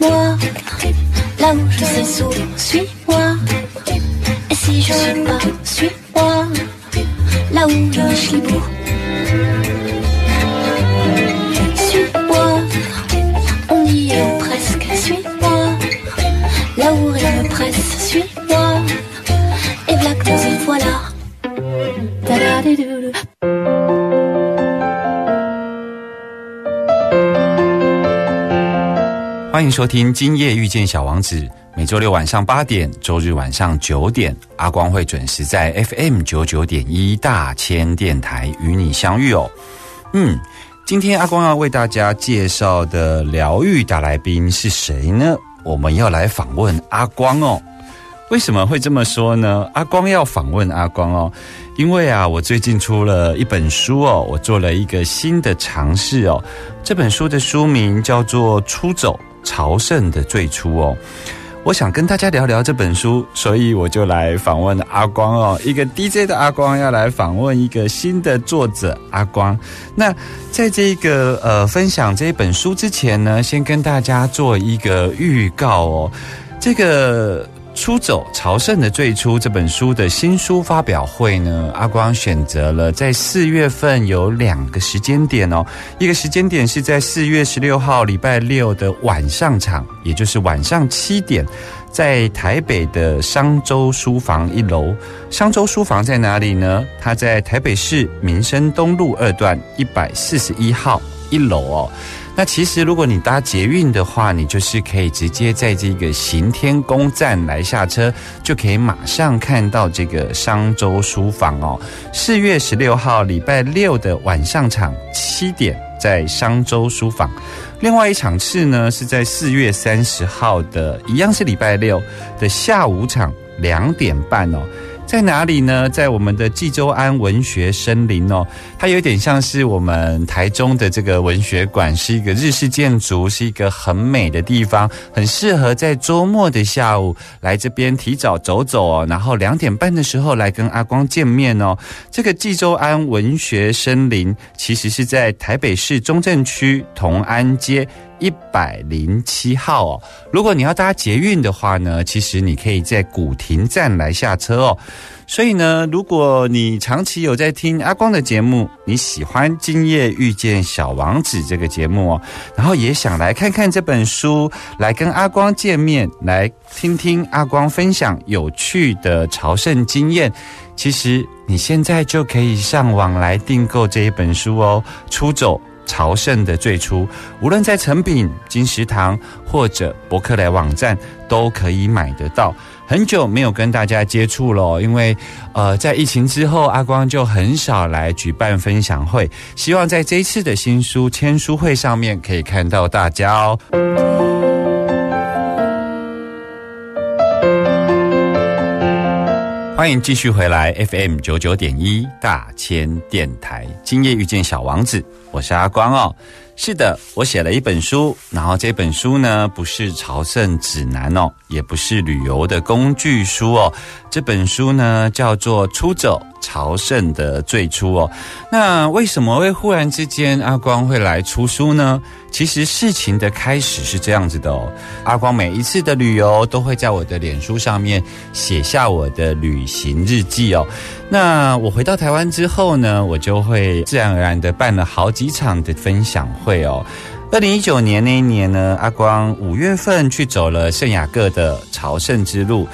Suis-moi, là où je suis sourd, suis-moi. Et si je suis pas, suis-moi, là où je suis beau. Suis-moi, on y est presque, suis-moi. Là où rien ne presse, suis-moi. Et que nous y voilà. 欢迎收听《今夜遇见小王子》，每周六晚上八点，周日晚上九点，阿光会准时在 FM 九九点一大千电台与你相遇哦。嗯，今天阿光要为大家介绍的疗愈大来宾是谁呢？我们要来访问阿光哦。为什么会这么说呢？阿光要访问阿光哦，因为啊，我最近出了一本书哦，我做了一个新的尝试哦。这本书的书名叫做《出走朝圣的最初》哦。我想跟大家聊聊这本书，所以我就来访问阿光哦，一个 DJ 的阿光要来访问一个新的作者阿光。那在这个呃分享这本书之前呢，先跟大家做一个预告哦，这个。出走朝圣的最初这本书的新书发表会呢，阿光选择了在四月份有两个时间点哦，一个时间点是在四月十六号礼拜六的晚上场，也就是晚上七点，在台北的商周书房一楼。商周书房在哪里呢？它在台北市民生东路二段一百四十一号一楼哦。那其实，如果你搭捷运的话，你就是可以直接在这个行天宫站来下车，就可以马上看到这个商周书房哦。四月十六号礼拜六的晚上场七点，在商周书房。另外一场次呢，是在四月三十号的，一样是礼拜六的下午场两点半哦。在哪里呢？在我们的济州安文学森林哦，它有点像是我们台中的这个文学馆，是一个日式建筑，是一个很美的地方，很适合在周末的下午来这边提早走走哦，然后两点半的时候来跟阿光见面哦。这个济州安文学森林其实是在台北市中正区同安街。一百零七号哦，如果你要搭捷运的话呢，其实你可以在古亭站来下车哦。所以呢，如果你长期有在听阿光的节目，你喜欢《今夜遇见小王子》这个节目哦，然后也想来看看这本书，来跟阿光见面，来听听阿光分享有趣的朝圣经验，其实你现在就可以上网来订购这一本书哦，出走。朝圣的最初，无论在成品、金石堂或者博客来网站都可以买得到。很久没有跟大家接触了，因为呃，在疫情之后，阿光就很少来举办分享会。希望在这一次的新书签书会上面可以看到大家哦。欢迎继续回来 FM 九九点一大千电台，今夜遇见小王子，我是阿光哦。是的，我写了一本书，然后这本书呢不是朝圣指南哦，也不是旅游的工具书哦。这本书呢叫做《出走朝圣的最初》哦。那为什么会忽然之间阿光会来出书呢？其实事情的开始是这样子的哦。阿光每一次的旅游都会在我的脸书上面写下我的旅行日记哦。那我回到台湾之后呢，我就会自然而然的办了好几场的分享会哦。二零一九年那一年呢，阿光五月份去走了圣雅各的朝圣之路。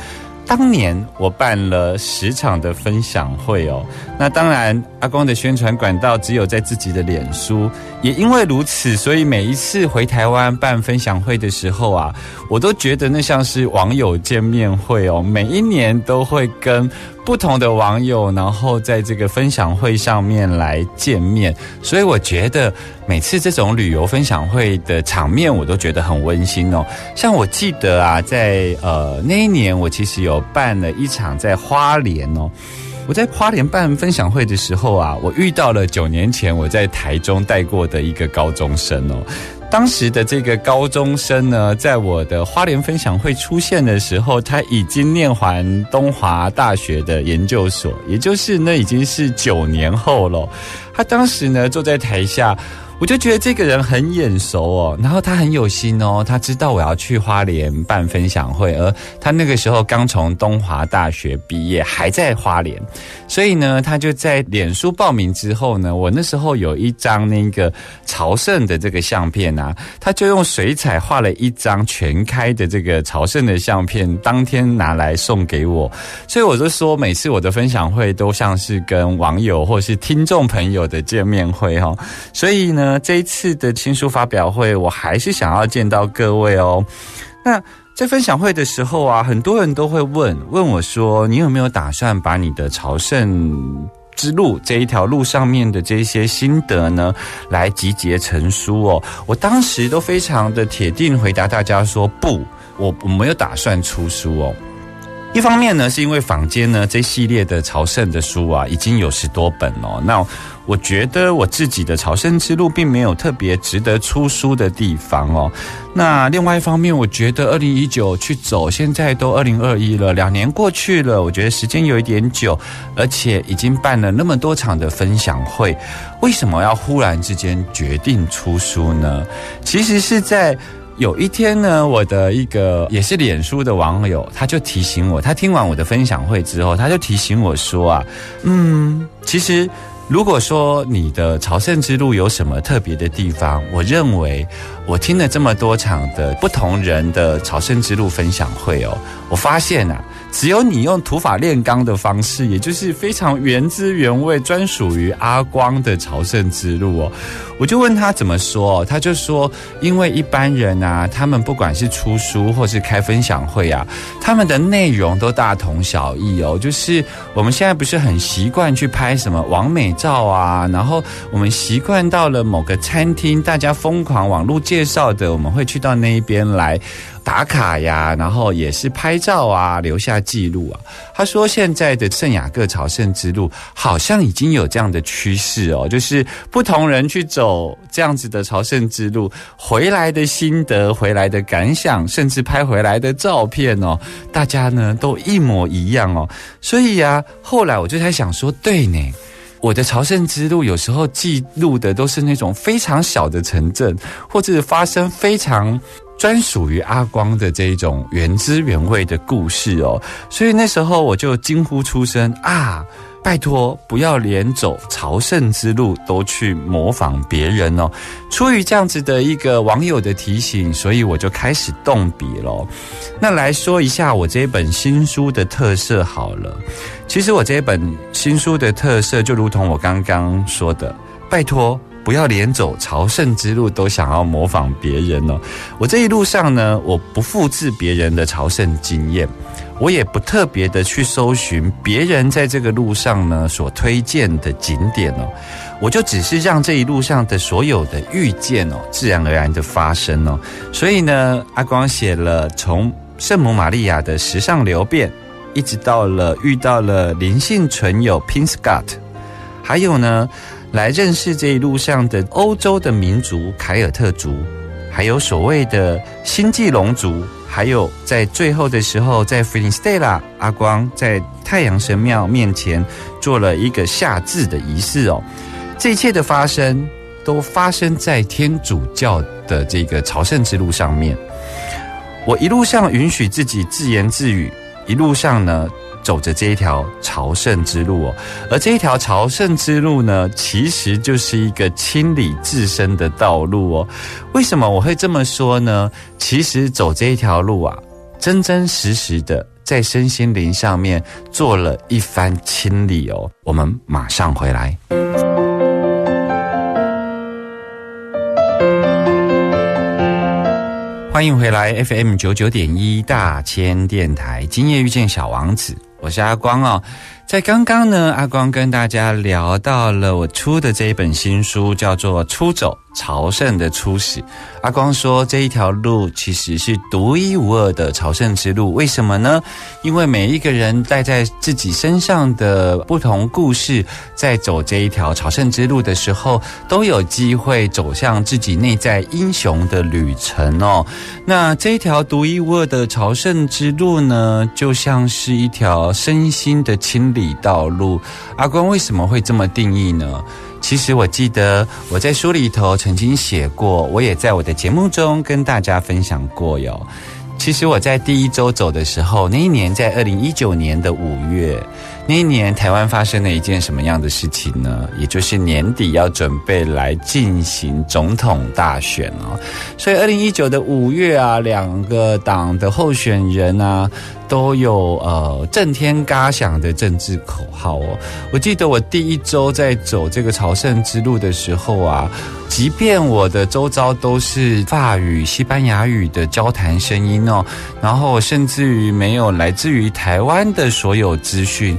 当年我办了十场的分享会哦，那当然阿光的宣传管道只有在自己的脸书，也因为如此，所以每一次回台湾办分享会的时候啊，我都觉得那像是网友见面会哦，每一年都会跟不同的网友，然后在这个分享会上面来见面，所以我觉得每次这种旅游分享会的场面，我都觉得很温馨哦。像我记得啊，在呃那一年，我其实有办了一场在花莲哦。我在花莲办分享会的时候啊，我遇到了九年前我在台中带过的一个高中生哦。当时的这个高中生呢，在我的花莲分享会出现的时候，他已经念完东华大学的研究所，也就是那已经是九年后了。他当时呢坐在台下。我就觉得这个人很眼熟哦，然后他很有心哦，他知道我要去花莲办分享会，而他那个时候刚从东华大学毕业，还在花莲，所以呢，他就在脸书报名之后呢，我那时候有一张那个朝圣的这个相片啊，他就用水彩画了一张全开的这个朝圣的相片，当天拿来送给我，所以我就说，每次我的分享会都像是跟网友或是听众朋友的见面会哈，所以呢。呢，这一次的新书发表会，我还是想要见到各位哦。那在分享会的时候啊，很多人都会问问我说：“你有没有打算把你的朝圣之路这一条路上面的这些心得呢，来集结成书哦？”我当时都非常的铁定回答大家说：“不，我我没有打算出书哦。”一方面呢，是因为坊间呢这系列的朝圣的书啊，已经有十多本哦。那我觉得我自己的朝圣之路并没有特别值得出书的地方哦。那另外一方面，我觉得二零一九去走，现在都二零二一了，两年过去了，我觉得时间有一点久，而且已经办了那么多场的分享会，为什么要忽然之间决定出书呢？其实是在。有一天呢，我的一个也是脸书的网友，他就提醒我，他听完我的分享会之后，他就提醒我说啊，嗯，其实如果说你的朝圣之路有什么特别的地方，我认为我听了这么多场的不同人的朝圣之路分享会哦，我发现啊。只有你用土法炼钢的方式，也就是非常原汁原味、专属于阿光的朝圣之路哦。我就问他怎么说，他就说，因为一般人啊，他们不管是出书或是开分享会啊，他们的内容都大同小异哦。就是我们现在不是很习惯去拍什么完美照啊，然后我们习惯到了某个餐厅，大家疯狂网络介绍的，我们会去到那一边来。打卡呀，然后也是拍照啊，留下记录啊。他说，现在的圣雅各朝圣之路好像已经有这样的趋势哦，就是不同人去走这样子的朝圣之路，回来的心得、回来的感想，甚至拍回来的照片哦，大家呢都一模一样哦。所以啊，后来我就在想说，对呢，我的朝圣之路有时候记录的都是那种非常小的城镇，或者是发生非常。专属于阿光的这种原汁原味的故事哦，所以那时候我就惊呼出声啊！拜托，不要连走朝圣之路都去模仿别人哦。出于这样子的一个网友的提醒，所以我就开始动笔了。那来说一下我这本新书的特色好了。其实我这本新书的特色，就如同我刚刚说的，拜托。不要连走朝圣之路都想要模仿别人哦。我这一路上呢，我不复制别人的朝圣经验，我也不特别的去搜寻别人在这个路上呢所推荐的景点哦。我就只是让这一路上的所有的遇见哦，自然而然的发生哦。所以呢，阿光写了从圣母玛利亚的时尚流变，一直到了遇到了灵性纯友 Pin Scott，还有呢。来认识这一路上的欧洲的民族凯尔特族，还有所谓的星际龙族，还有在最后的时候，在弗林斯蒂拉阿光在太阳神庙面前做了一个下至的仪式哦。这一切的发生都发生在天主教的这个朝圣之路上面。我一路上允许自己自言自语，一路上呢。走着这一条朝圣之路哦，而这一条朝圣之路呢，其实就是一个清理自身的道路哦。为什么我会这么说呢？其实走这一条路啊，真真实实的在身心灵上面做了一番清理哦。我们马上回来。欢迎回来 FM 九九点一大千电台，今夜遇见小王子。我是阿光哦。在刚刚呢，阿光跟大家聊到了我出的这一本新书，叫做《出走朝圣的初始》。阿光说，这一条路其实是独一无二的朝圣之路。为什么呢？因为每一个人带在自己身上的不同故事，在走这一条朝圣之路的时候，都有机会走向自己内在英雄的旅程哦。那这一条独一无二的朝圣之路呢，就像是一条身心的清里道路。阿光为什么会这么定义呢？其实我记得我在书里头曾经写过，我也在我的节目中跟大家分享过哟。其实我在第一周走的时候，那一年在二零一九年的五月，那一年台湾发生了一件什么样的事情呢？也就是年底要准备来进行总统大选哦，所以二零一九的五月啊，两个党的候选人啊。都有呃震天嘎响的政治口号哦。我记得我第一周在走这个朝圣之路的时候啊，即便我的周遭都是法语、西班牙语的交谈声音哦，然后甚至于没有来自于台湾的所有资讯，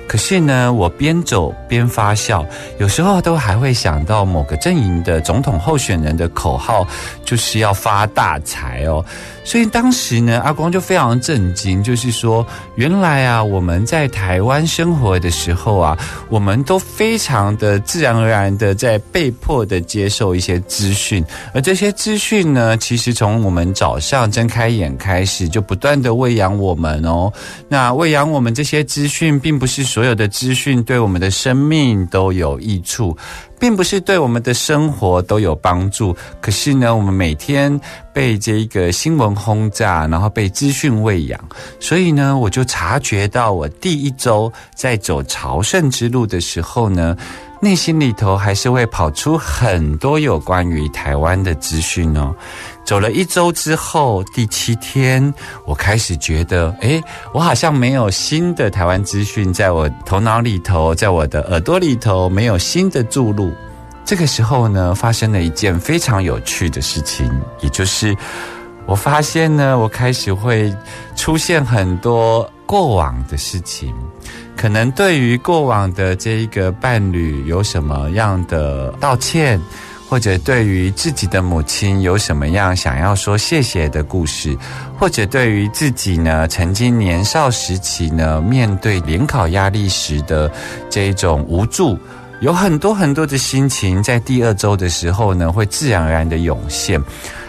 可是呢，我边走边发笑，有时候都还会想到某个阵营的总统候选人的口号，就是要发大财哦。所以当时呢，阿光就非常震惊，就是说，原来啊，我们在台湾生活的时候啊，我们都非常的自然而然的在被迫的接受一些资讯，而这些资讯呢，其实从我们早上睁开眼开始，就不断的喂养我们哦。那喂养我们这些资讯，并不是说所有的资讯对我们的生命都有益处。并不是对我们的生活都有帮助，可是呢，我们每天被这个新闻轰炸，然后被资讯喂养，所以呢，我就察觉到，我第一周在走朝圣之路的时候呢，内心里头还是会跑出很多有关于台湾的资讯哦。走了一周之后，第七天，我开始觉得，诶，我好像没有新的台湾资讯在我头脑里头，在我的耳朵里头没有新的注入。这个时候呢，发生了一件非常有趣的事情，也就是我发现呢，我开始会出现很多过往的事情，可能对于过往的这一个伴侣有什么样的道歉。或者对于自己的母亲有什么样想要说谢谢的故事，或者对于自己呢曾经年少时期呢面对联考压力时的这种无助，有很多很多的心情在第二周的时候呢会自然而然的涌现。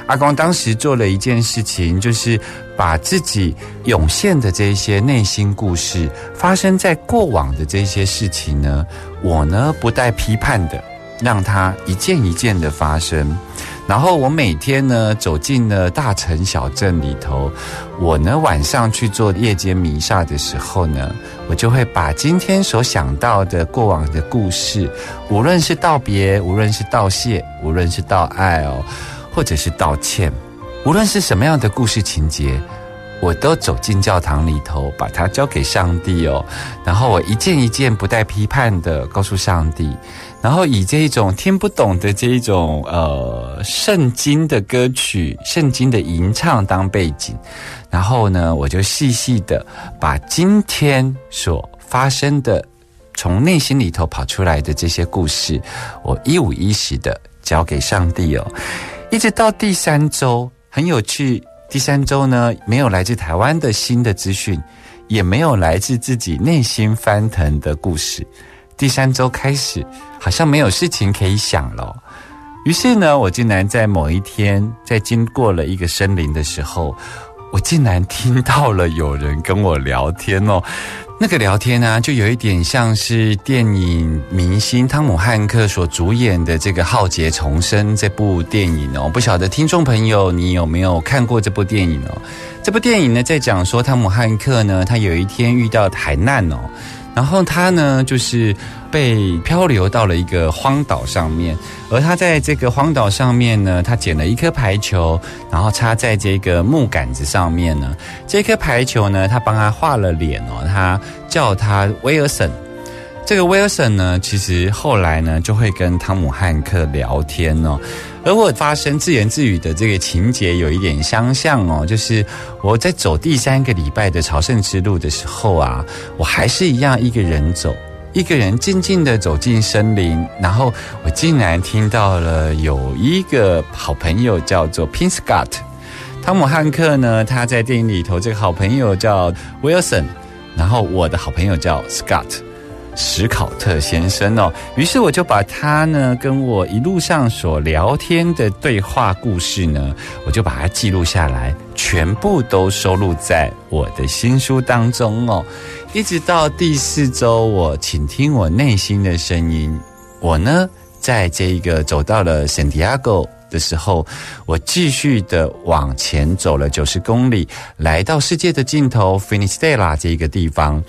阿光当时做了一件事情，就是把自己涌现的这些内心故事，发生在过往的这些事情呢，我呢不带批判的。让它一件一件的发生，然后我每天呢走进了大城小镇里头，我呢晚上去做夜间弥撒的时候呢，我就会把今天所想到的过往的故事，无论是道别，无论是道谢，无论是道爱哦，或者是道歉，无论是什么样的故事情节，我都走进教堂里头，把它交给上帝哦，然后我一件一件不带批判的告诉上帝。然后以这一种听不懂的这一种呃圣经的歌曲、圣经的吟唱当背景，然后呢，我就细细的把今天所发生的、从内心里头跑出来的这些故事，我一五一十的交给上帝哦。一直到第三周，很有趣。第三周呢，没有来自台湾的新的资讯，也没有来自自己内心翻腾的故事。第三周开始，好像没有事情可以想了。于是呢，我竟然在某一天，在经过了一个森林的时候，我竟然听到了有人跟我聊天哦。那个聊天呢，就有一点像是电影明星汤姆汉克所主演的这个《浩劫重生》这部电影哦。不晓得听众朋友你有没有看过这部电影哦？这部电影呢，在讲说汤姆汉克呢，他有一天遇到海难哦。然后他呢，就是被漂流到了一个荒岛上面，而他在这个荒岛上面呢，他捡了一颗排球，然后插在这个木杆子上面呢。这颗排球呢，他帮他画了脸哦，他叫他威尔森。这个 Wilson 呢，其实后来呢就会跟汤姆汉克聊天哦，而我发生自言自语的这个情节有一点相像哦，就是我在走第三个礼拜的朝圣之路的时候啊，我还是一样一个人走，一个人静静的走进森林，然后我竟然听到了有一个好朋友叫做 Pin Scott，汤姆汉克呢，他在电影里头这个好朋友叫 Wilson，然后我的好朋友叫 Scott。史考特先生哦，于是我就把他呢跟我一路上所聊天的对话故事呢，我就把它记录下来，全部都收录在我的新书当中哦。一直到第四周，我请听我内心的声音。我呢，在这一个走到了圣地亚哥的时候，我继续的往前走了九十公里，来到世界的尽头 Finistera 这一个地方。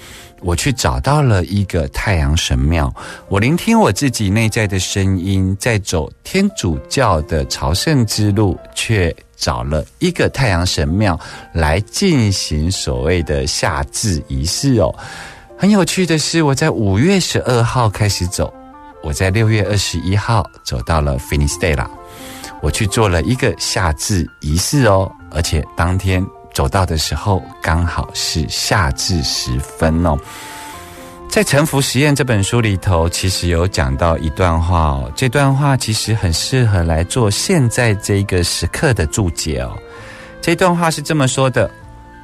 我去找到了一个太阳神庙，我聆听我自己内在的声音，在走天主教的朝圣之路，却找了一个太阳神庙来进行所谓的夏至仪式哦。很有趣的是，我在五月十二号开始走，我在六月二十一号走到了 Finistera，我去做了一个夏至仪式哦，而且当天。走到的时候，刚好是夏至时分哦。在《沉浮实验》这本书里头，其实有讲到一段话哦。这段话其实很适合来做现在这个时刻的注解哦。这段话是这么说的：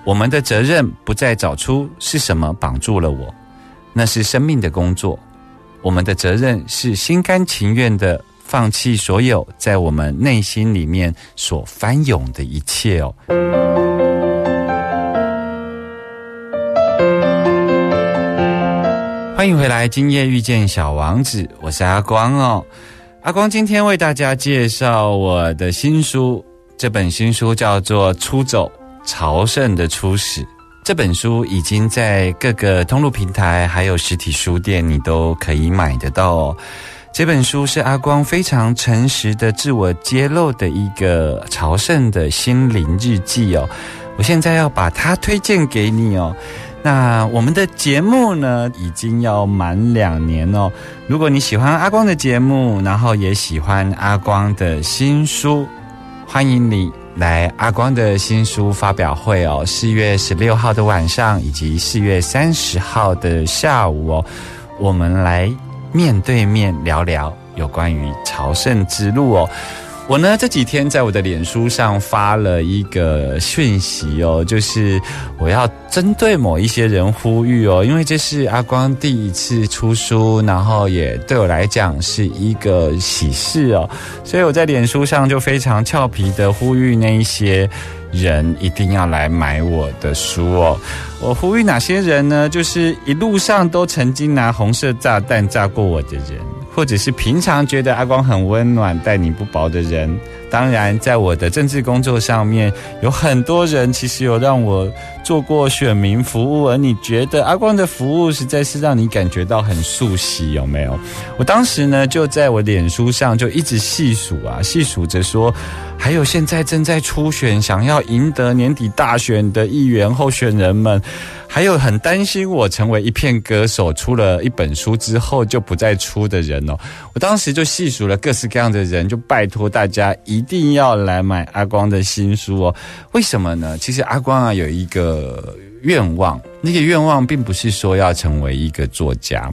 我们的责任不再找出是什么绑住了我，那是生命的工作。我们的责任是心甘情愿的放弃所有在我们内心里面所翻涌的一切哦。欢迎回来，今夜遇见小王子，我是阿光哦。阿光今天为大家介绍我的新书，这本新书叫做《出走朝圣的初始》。这本书已经在各个通路平台还有实体书店，你都可以买得到哦。这本书是阿光非常诚实的自我揭露的一个朝圣的心灵日记哦。我现在要把它推荐给你哦。那我们的节目呢，已经要满两年哦。如果你喜欢阿光的节目，然后也喜欢阿光的新书，欢迎你来阿光的新书发表会哦。四月十六号的晚上，以及四月三十号的下午哦，我们来面对面聊聊有关于朝圣之路哦。我呢这几天在我的脸书上发了一个讯息哦，就是我要针对某一些人呼吁哦，因为这是阿光第一次出书，然后也对我来讲是一个喜事哦，所以我在脸书上就非常俏皮的呼吁那一些人一定要来买我的书哦。我呼吁哪些人呢？就是一路上都曾经拿红色炸弹炸过我的人。或者是平常觉得阿光很温暖、待你不薄的人，当然，在我的政治工作上面，有很多人其实有让我做过选民服务，而你觉得阿光的服务实在是让你感觉到很熟悉，有没有？我当时呢，就在我脸书上就一直细数啊，细数着说，还有现在正在初选、想要赢得年底大选的议员候选人们。还有很担心我成为一片歌手，出了一本书之后就不再出的人哦。我当时就细数了各式各样的人，就拜托大家一一定要来买阿光的新书哦。为什么呢？其实阿光啊有一个愿望，那个愿望并不是说要成为一个作家，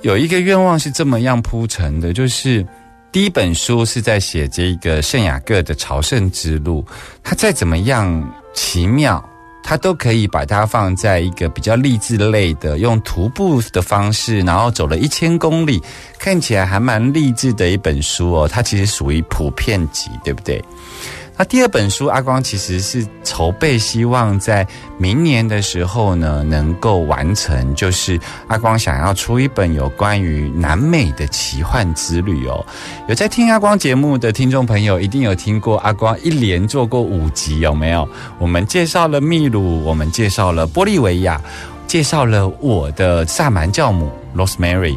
有一个愿望是这么样铺成的，就是第一本书是在写这个圣雅各的朝圣之路，它再怎么样奇妙。他都可以把它放在一个比较励志类的，用徒步的方式，然后走了一千公里，看起来还蛮励志的一本书哦。它其实属于普遍级，对不对？那第二本书，阿光其实是筹备，希望在明年的时候呢，能够完成。就是阿光想要出一本有关于南美的奇幻之旅哦。有在听阿光节目的听众朋友，一定有听过阿光一连做过五集，有没有？我们介绍了秘鲁，我们介绍了玻利维亚，介绍了我的萨满教母 Rosemary。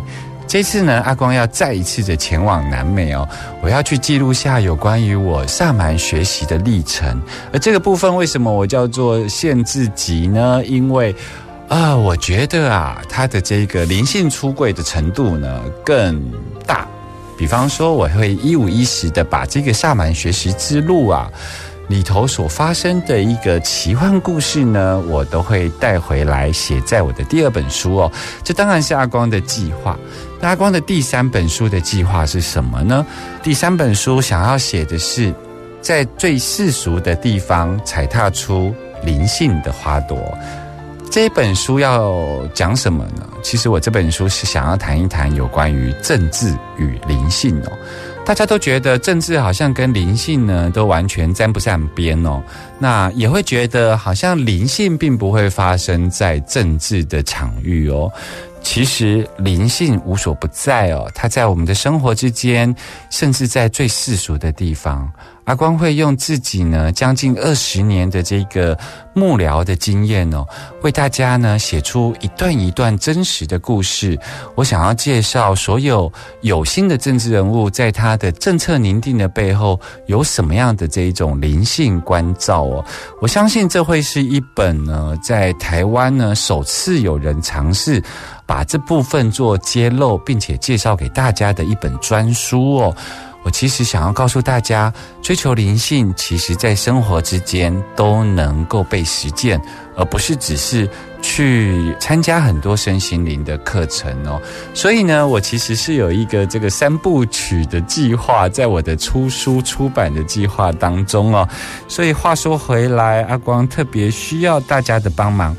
这次呢，阿光要再一次的前往南美哦，我要去记录下有关于我萨满学习的历程。而这个部分为什么我叫做限制级呢？因为啊，我觉得啊，他的这个灵性出柜的程度呢更大。比方说，我会一五一十的把这个萨满学习之路啊里头所发生的一个奇幻故事呢，我都会带回来写在我的第二本书哦。这当然是阿光的计划。那阿光的第三本书的计划是什么呢？第三本书想要写的是，在最世俗的地方踩踏出灵性的花朵。这本书要讲什么呢？其实我这本书是想要谈一谈有关于政治与灵性哦。大家都觉得政治好像跟灵性呢都完全沾不上边哦，那也会觉得好像灵性并不会发生在政治的场域哦。其实灵性无所不在哦，它在我们的生活之间，甚至在最世俗的地方。阿光会用自己呢将近二十年的这个幕僚的经验哦，为大家呢写出一段一段真实的故事。我想要介绍所有有心的政治人物，在他的政策拟定的背后有什么样的这一种灵性关照哦。我相信这会是一本呢，在台湾呢首次有人尝试把这部分做揭露，并且介绍给大家的一本专书哦。我其实想要告诉大家，追求灵性，其实在生活之间都能够被实践，而不是只是去参加很多身心灵的课程哦。所以呢，我其实是有一个这个三部曲的计划，在我的出书出版的计划当中哦。所以话说回来，阿光特别需要大家的帮忙。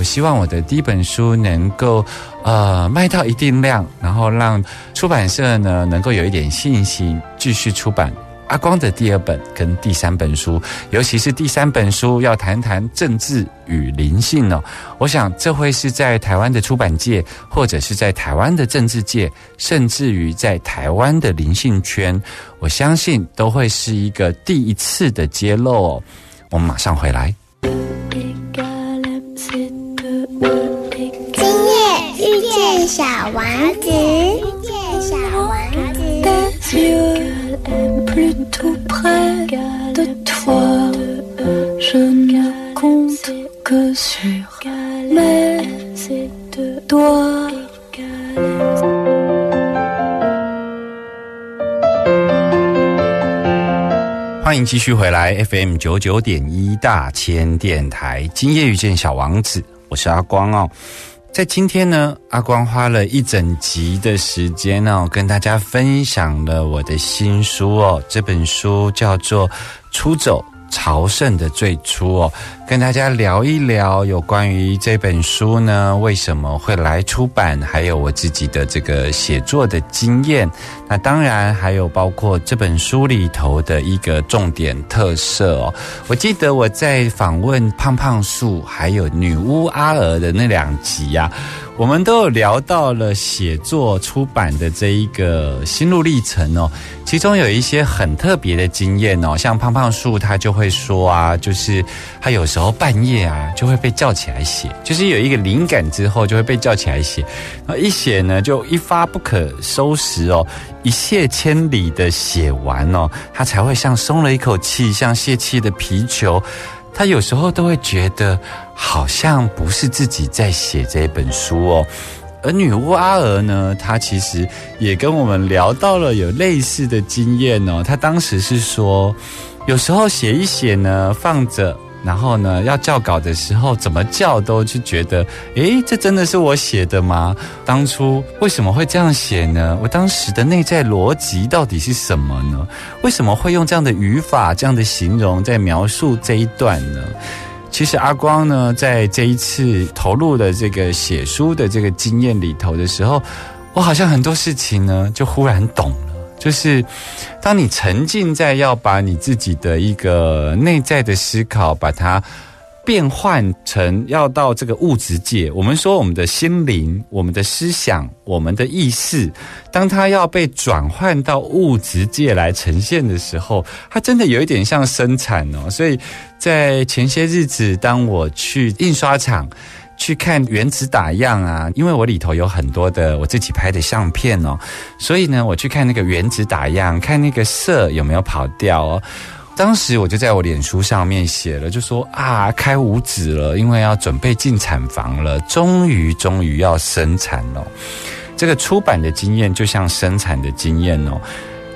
我希望我的第一本书能够，呃，卖到一定量，然后让出版社呢能够有一点信心，继续出版阿光的第二本跟第三本书，尤其是第三本书要谈谈政治与灵性哦。我想这会是在台湾的出版界，或者是在台湾的政治界，甚至于在台湾的灵性圈，我相信都会是一个第一次的揭露哦。我们马上回来。小王子，遇见小王子。欢迎继续回来 FM 九九点一大千电台，今夜遇见小王子，我是阿光哦。在今天呢，阿光花了一整集的时间呢，跟大家分享了我的新书哦。这本书叫做《出走朝圣的最初》哦，跟大家聊一聊有关于这本书呢为什么会来出版，还有我自己的这个写作的经验。那当然还有包括这本书里头的一个重点特色哦。我记得我在访问胖胖树还有女巫阿娥的那两集呀，我们都有聊到了写作出版的这一个心路历程哦。其中有一些很特别的经验哦，像胖胖树他就会说啊，就是他有时候半夜啊就会被叫起来写，就是有一个灵感之后就会被叫起来写，然后一写呢就一发不可收拾哦。一泻千里的写完哦，他才会像松了一口气，像泄气的皮球。他有时候都会觉得好像不是自己在写这本书哦。而女巫阿娥呢，她其实也跟我们聊到了有类似的经验哦。她当时是说，有时候写一写呢，放着。然后呢，要校稿的时候，怎么校都就觉得，诶，这真的是我写的吗？当初为什么会这样写呢？我当时的内在逻辑到底是什么呢？为什么会用这样的语法、这样的形容在描述这一段呢？其实阿光呢，在这一次投入的这个写书的这个经验里头的时候，我好像很多事情呢，就忽然懂。就是，当你沉浸在要把你自己的一个内在的思考，把它变换成要到这个物质界。我们说我们的心灵、我们的思想、我们的意识，当它要被转换到物质界来呈现的时候，它真的有一点像生产哦。所以在前些日子，当我去印刷厂。去看原子打样啊，因为我里头有很多的我自己拍的相片哦，所以呢，我去看那个原子打样，看那个色有没有跑掉哦。当时我就在我脸书上面写了，就说啊，开五指了，因为要准备进产房了，终于终于要生产了。这个出版的经验就像生产的经验哦，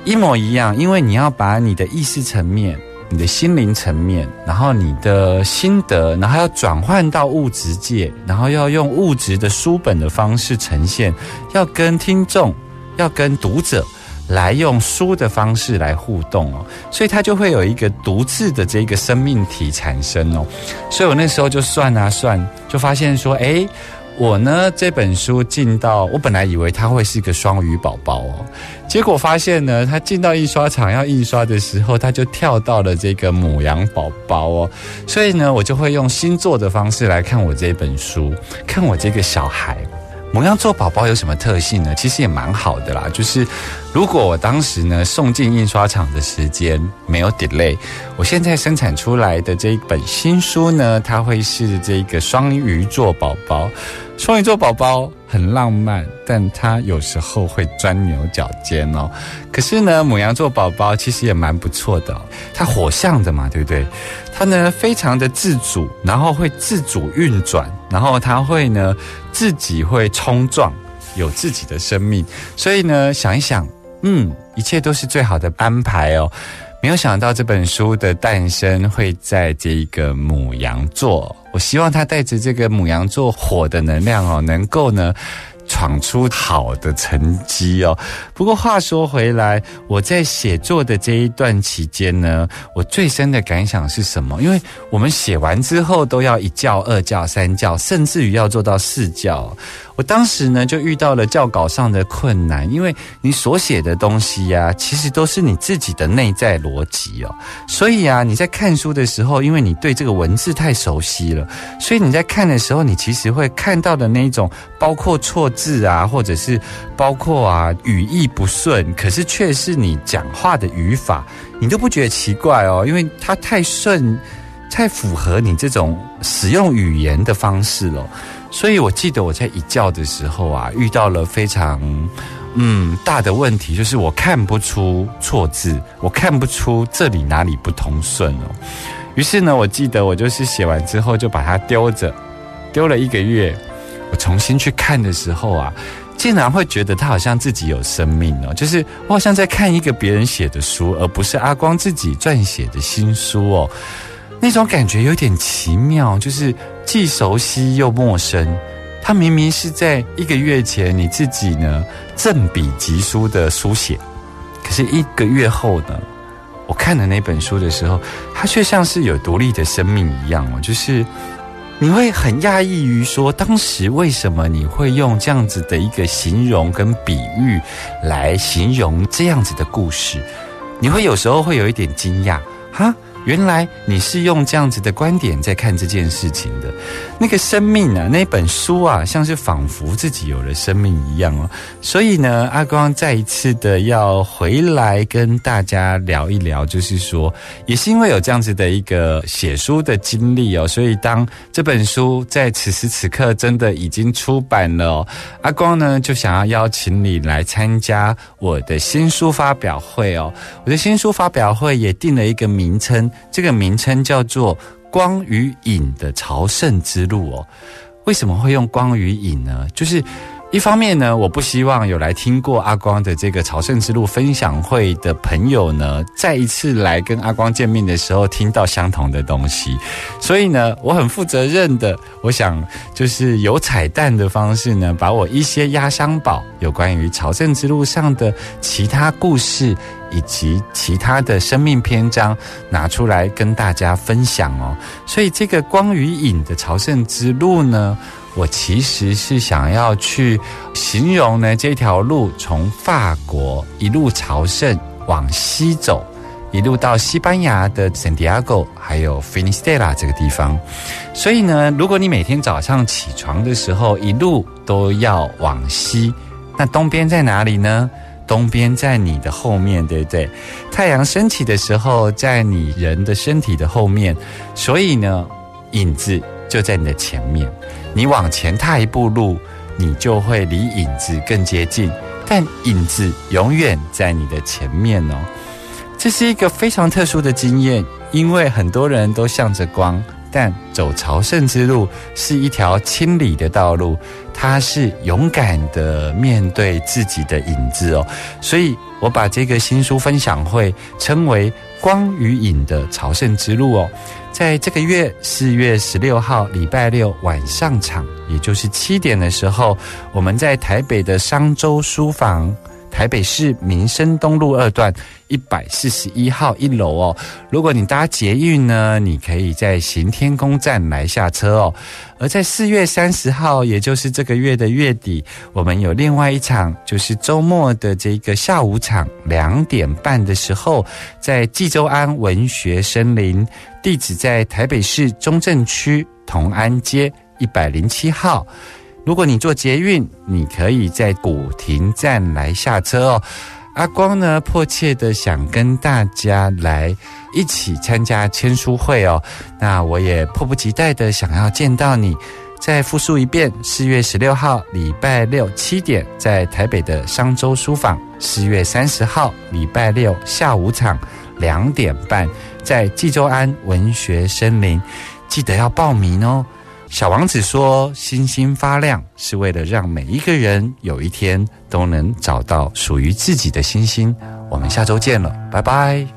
一模一样，因为你要把你的意识层面、你的心灵层面，然后你的心得，然后要转换到物质界，然后要用物质的书本的方式呈现，要跟听众、要跟读者。来用书的方式来互动哦，所以它就会有一个独自的这个生命体产生哦。所以我那时候就算啊算，就发现说，哎，我呢这本书进到，我本来以为它会是一个双鱼宝宝哦，结果发现呢，它进到印刷厂要印刷的时候，它就跳到了这个母羊宝宝哦。所以呢，我就会用星座的方式来看我这本书，看我这个小孩。母羊座宝宝有什么特性呢？其实也蛮好的啦，就是如果我当时呢送进印刷厂的时间没有 delay，我现在生产出来的这一本新书呢，它会是这个双鱼座宝宝。双鱼座宝宝很浪漫，但他有时候会钻牛角尖哦。可是呢，母羊座宝宝其实也蛮不错的，它火象的嘛，对不对？它呢非常的自主，然后会自主运转，然后它会呢自己会冲撞，有自己的生命。所以呢，想一想，嗯，一切都是最好的安排哦。没有想到这本书的诞生会在这一个母羊座，我希望他带着这个母羊座火的能量哦，能够呢。闯出好的成绩哦。不过话说回来，我在写作的这一段期间呢，我最深的感想是什么？因为我们写完之后都要一教、二教、三教，甚至于要做到四教。我当时呢就遇到了教稿上的困难，因为你所写的东西呀，其实都是你自己的内在逻辑哦。所以啊，你在看书的时候，因为你对这个文字太熟悉了，所以你在看的时候，你其实会看到的那一种，包括错字啊，或者是包括啊语义不顺，可是却是你讲话的语法，你都不觉得奇怪哦，因为它太顺，太符合你这种使用语言的方式了。所以我记得我在一教的时候啊，遇到了非常嗯大的问题，就是我看不出错字，我看不出这里哪里不通顺哦。于是呢，我记得我就是写完之后就把它丢着，丢了一个月。我重新去看的时候啊，竟然会觉得它好像自己有生命哦，就是我好像在看一个别人写的书，而不是阿光自己撰写的新书哦。那种感觉有点奇妙，就是既熟悉又陌生。它明明是在一个月前你自己呢正笔疾书的书写，可是一个月后呢，我看的那本书的时候，它却像是有独立的生命一样哦。就是你会很讶异于说，当时为什么你会用这样子的一个形容跟比喻来形容这样子的故事？你会有时候会有一点惊讶，哈。原来你是用这样子的观点在看这件事情的，那个生命啊，那本书啊，像是仿佛自己有了生命一样哦。所以呢，阿光再一次的要回来跟大家聊一聊，就是说，也是因为有这样子的一个写书的经历哦，所以当这本书在此时此刻真的已经出版了，阿光呢就想要邀请你来参加我的新书发表会哦。我的新书发表会也定了一个名称。这个名称叫做“光与影的朝圣之路”哦。为什么会用“光与影”呢？就是一方面呢，我不希望有来听过阿光的这个朝圣之路分享会的朋友呢，再一次来跟阿光见面的时候听到相同的东西。所以呢，我很负责任的，我想就是有彩蛋的方式呢，把我一些压箱宝有关于朝圣之路上的其他故事。以及其他的生命篇章拿出来跟大家分享哦。所以这个光与影的朝圣之路呢，我其实是想要去形容呢这条路从法国一路朝圣往西走，一路到西班牙的圣地亚哥，还有菲尼斯特拉这个地方。所以呢，如果你每天早上起床的时候一路都要往西，那东边在哪里呢？东边在你的后面，对不对？太阳升起的时候，在你人的身体的后面，所以呢，影子就在你的前面。你往前踏一步路，你就会离影子更接近，但影子永远在你的前面哦。这是一个非常特殊的经验，因为很多人都向着光，但走朝圣之路是一条清理的道路，它是勇敢的面对自己的影子哦。所以我把这个新书分享会称为“光与影的朝圣之路”哦。在这个月四月十六号礼拜六晚上场，也就是七点的时候，我们在台北的商周书房。台北市民生东路二段一百四十一号一楼哦。如果你搭捷运呢，你可以在行天宫站来下车哦。而在四月三十号，也就是这个月的月底，我们有另外一场，就是周末的这个下午场，两点半的时候，在济州安文学森林，地址在台北市中正区同安街一百零七号。如果你坐捷运，你可以在古亭站来下车哦。阿光呢，迫切的想跟大家来一起参加签书会哦。那我也迫不及待的想要见到你。再复述一遍：四月十六号礼拜六七点，在台北的商周书房；四月三十号礼拜六下午场两点半，在济州安文学森林，记得要报名哦。小王子说：“星星发亮是为了让每一个人有一天都能找到属于自己的星星。”我们下周见了，拜拜。